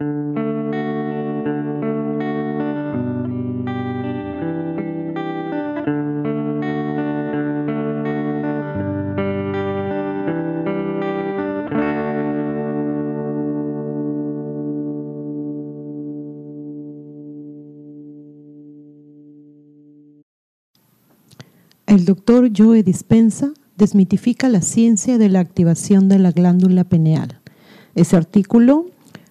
El doctor Joe Dispensa desmitifica la ciencia de la activación de la glándula pineal. Ese artículo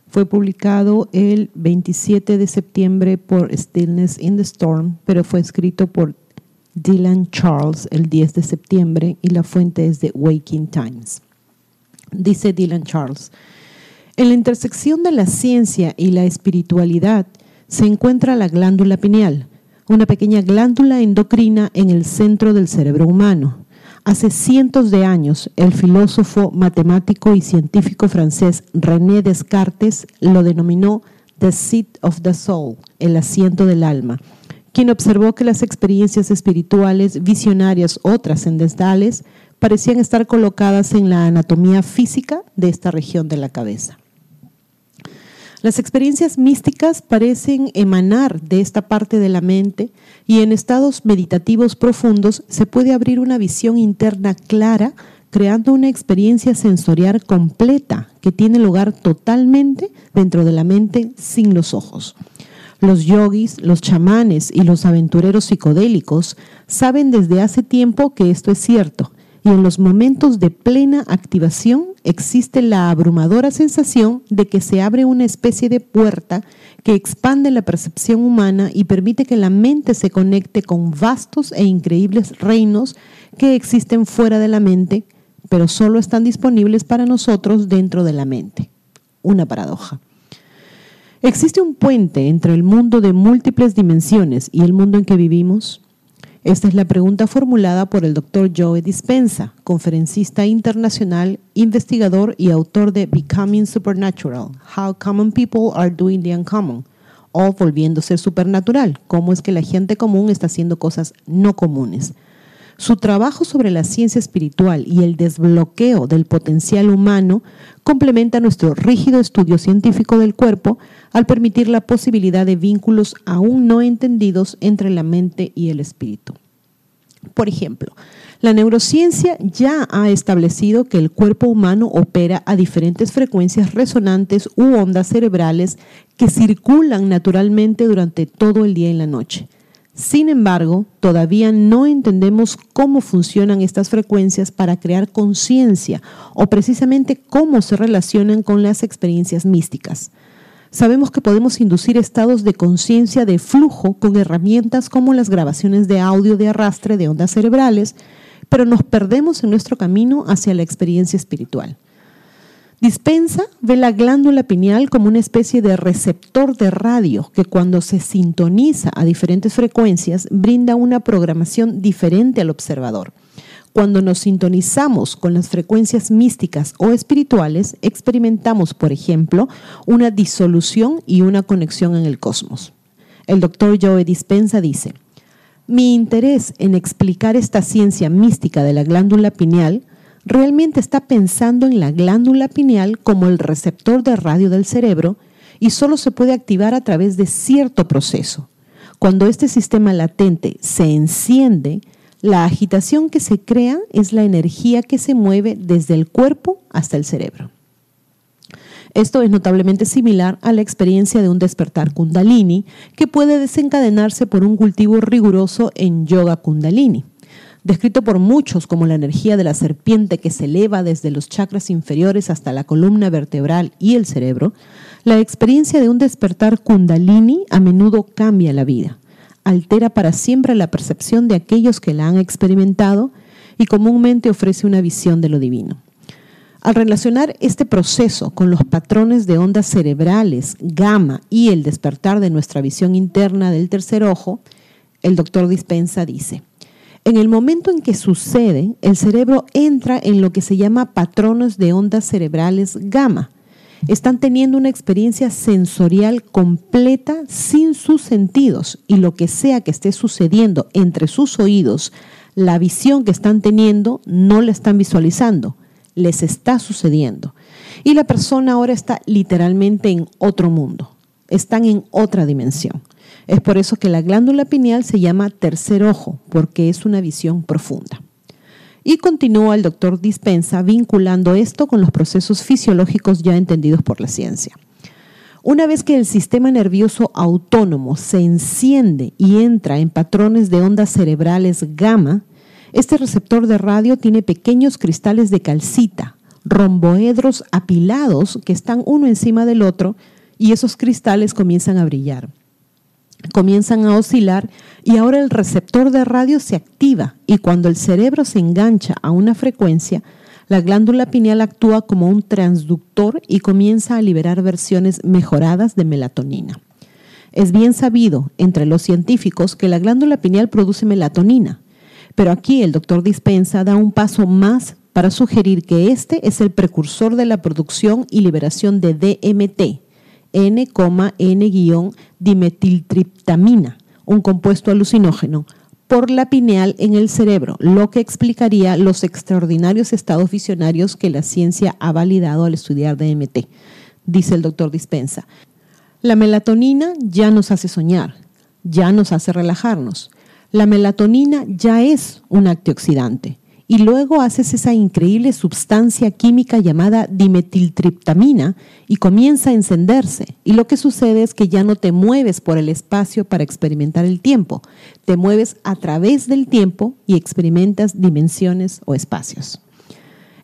fue publicado el 27 de septiembre por Stillness in the Storm, pero fue escrito por Dylan Charles el 10 de septiembre y la fuente es de Waking Times. Dice Dylan Charles, en la intersección de la ciencia y la espiritualidad se encuentra la glándula pineal una pequeña glándula endocrina en el centro del cerebro humano. Hace cientos de años, el filósofo, matemático y científico francés René Descartes lo denominó The Seat of the Soul, el asiento del alma, quien observó que las experiencias espirituales, visionarias o trascendentales parecían estar colocadas en la anatomía física de esta región de la cabeza. Las experiencias místicas parecen emanar de esta parte de la mente y en estados meditativos profundos se puede abrir una visión interna clara, creando una experiencia sensorial completa que tiene lugar totalmente dentro de la mente sin los ojos. Los yogis, los chamanes y los aventureros psicodélicos saben desde hace tiempo que esto es cierto y en los momentos de plena activación existe la abrumadora sensación de que se abre una especie de puerta que expande la percepción humana y permite que la mente se conecte con vastos e increíbles reinos que existen fuera de la mente, pero solo están disponibles para nosotros dentro de la mente. Una paradoja. ¿Existe un puente entre el mundo de múltiples dimensiones y el mundo en que vivimos? Esta es la pregunta formulada por el doctor Joe Dispensa, conferencista internacional, investigador y autor de Becoming Supernatural, How Common People Are Doing the Uncommon, o Volviéndose Supernatural, cómo es que la gente común está haciendo cosas no comunes. Su trabajo sobre la ciencia espiritual y el desbloqueo del potencial humano complementa nuestro rígido estudio científico del cuerpo al permitir la posibilidad de vínculos aún no entendidos entre la mente y el espíritu. Por ejemplo, la neurociencia ya ha establecido que el cuerpo humano opera a diferentes frecuencias resonantes u ondas cerebrales que circulan naturalmente durante todo el día y la noche. Sin embargo, todavía no entendemos cómo funcionan estas frecuencias para crear conciencia o precisamente cómo se relacionan con las experiencias místicas. Sabemos que podemos inducir estados de conciencia de flujo con herramientas como las grabaciones de audio de arrastre de ondas cerebrales, pero nos perdemos en nuestro camino hacia la experiencia espiritual. Dispensa ve la glándula pineal como una especie de receptor de radio que cuando se sintoniza a diferentes frecuencias brinda una programación diferente al observador. Cuando nos sintonizamos con las frecuencias místicas o espirituales, experimentamos, por ejemplo, una disolución y una conexión en el cosmos. El doctor Joe Dispensa dice, mi interés en explicar esta ciencia mística de la glándula pineal realmente está pensando en la glándula pineal como el receptor de radio del cerebro y solo se puede activar a través de cierto proceso. Cuando este sistema latente se enciende, la agitación que se crea es la energía que se mueve desde el cuerpo hasta el cerebro. Esto es notablemente similar a la experiencia de un despertar kundalini que puede desencadenarse por un cultivo riguroso en yoga kundalini. Descrito por muchos como la energía de la serpiente que se eleva desde los chakras inferiores hasta la columna vertebral y el cerebro, la experiencia de un despertar kundalini a menudo cambia la vida altera para siempre la percepción de aquellos que la han experimentado y comúnmente ofrece una visión de lo divino. Al relacionar este proceso con los patrones de ondas cerebrales, gamma y el despertar de nuestra visión interna del tercer ojo, el doctor Dispensa dice, en el momento en que sucede, el cerebro entra en lo que se llama patrones de ondas cerebrales gamma, están teniendo una experiencia sensorial completa sin sus sentidos y lo que sea que esté sucediendo entre sus oídos, la visión que están teniendo no la están visualizando, les está sucediendo. y la persona ahora está literalmente en otro mundo, están en otra dimensión. Es por eso que la glándula pineal se llama tercer ojo, porque es una visión profunda. Y continúa el doctor Dispensa vinculando esto con los procesos fisiológicos ya entendidos por la ciencia. Una vez que el sistema nervioso autónomo se enciende y entra en patrones de ondas cerebrales gamma, este receptor de radio tiene pequeños cristales de calcita, romboedros apilados que están uno encima del otro y esos cristales comienzan a brillar comienzan a oscilar y ahora el receptor de radio se activa y cuando el cerebro se engancha a una frecuencia, la glándula pineal actúa como un transductor y comienza a liberar versiones mejoradas de melatonina. Es bien sabido entre los científicos que la glándula pineal produce melatonina, pero aquí el doctor Dispensa da un paso más para sugerir que este es el precursor de la producción y liberación de DMT, N,N-dimetiltriptamina, un compuesto alucinógeno, por la pineal en el cerebro, lo que explicaría los extraordinarios estados visionarios que la ciencia ha validado al estudiar DMT, dice el doctor Dispensa. La melatonina ya nos hace soñar, ya nos hace relajarnos. La melatonina ya es un antioxidante y luego haces esa increíble sustancia química llamada dimetiltriptamina y comienza a encenderse. Y lo que sucede es que ya no te mueves por el espacio para experimentar el tiempo, te mueves a través del tiempo y experimentas dimensiones o espacios.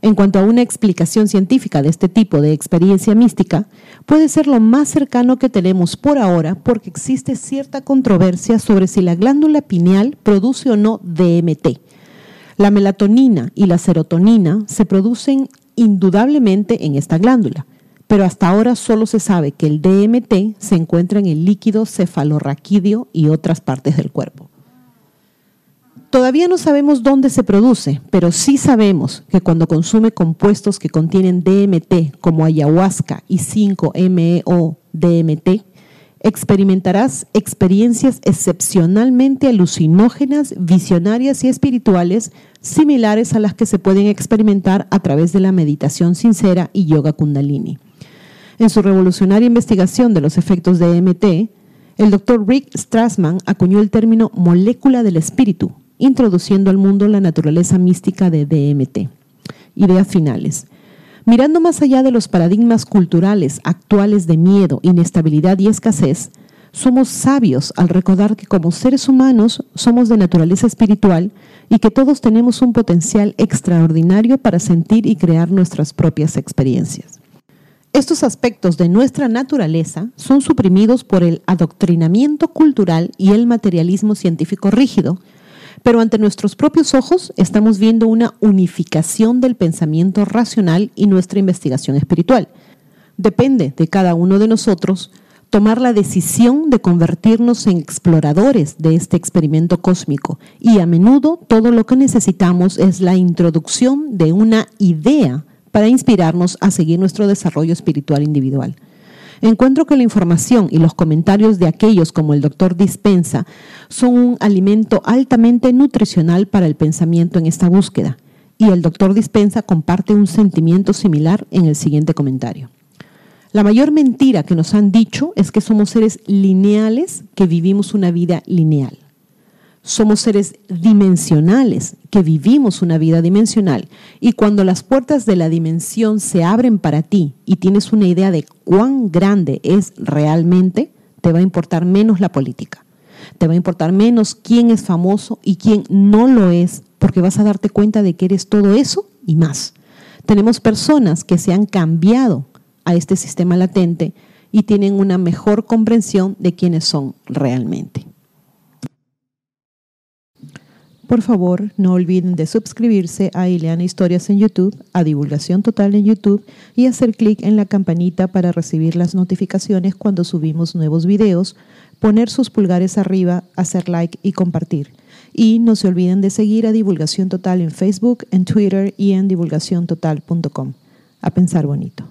En cuanto a una explicación científica de este tipo de experiencia mística, puede ser lo más cercano que tenemos por ahora porque existe cierta controversia sobre si la glándula pineal produce o no DMT la melatonina y la serotonina se producen indudablemente en esta glándula, pero hasta ahora solo se sabe que el DMT se encuentra en el líquido cefalorraquídeo y otras partes del cuerpo. Todavía no sabemos dónde se produce, pero sí sabemos que cuando consume compuestos que contienen DMT, como ayahuasca y 5-MeO-DMT, experimentarás experiencias excepcionalmente alucinógenas, visionarias y espirituales similares a las que se pueden experimentar a través de la meditación sincera y yoga kundalini. En su revolucionaria investigación de los efectos de MT, el doctor Rick Strassman acuñó el término molécula del espíritu, introduciendo al mundo la naturaleza mística de DMT. Ideas finales. Mirando más allá de los paradigmas culturales actuales de miedo, inestabilidad y escasez, somos sabios al recordar que como seres humanos somos de naturaleza espiritual y que todos tenemos un potencial extraordinario para sentir y crear nuestras propias experiencias. Estos aspectos de nuestra naturaleza son suprimidos por el adoctrinamiento cultural y el materialismo científico rígido, pero ante nuestros propios ojos estamos viendo una unificación del pensamiento racional y nuestra investigación espiritual. Depende de cada uno de nosotros tomar la decisión de convertirnos en exploradores de este experimento cósmico y a menudo todo lo que necesitamos es la introducción de una idea para inspirarnos a seguir nuestro desarrollo espiritual individual. Encuentro que la información y los comentarios de aquellos como el doctor Dispensa son un alimento altamente nutricional para el pensamiento en esta búsqueda. Y el doctor Dispensa comparte un sentimiento similar en el siguiente comentario. La mayor mentira que nos han dicho es que somos seres lineales que vivimos una vida lineal. Somos seres dimensionales, que vivimos una vida dimensional. Y cuando las puertas de la dimensión se abren para ti y tienes una idea de cuán grande es realmente, te va a importar menos la política. Te va a importar menos quién es famoso y quién no lo es, porque vas a darte cuenta de que eres todo eso y más. Tenemos personas que se han cambiado a este sistema latente y tienen una mejor comprensión de quiénes son realmente. Por favor, no olviden de suscribirse a Ileana Historias en YouTube, a Divulgación Total en YouTube y hacer clic en la campanita para recibir las notificaciones cuando subimos nuevos videos, poner sus pulgares arriba, hacer like y compartir. Y no se olviden de seguir a Divulgación Total en Facebook, en Twitter y en divulgaciontotal.com. A pensar bonito.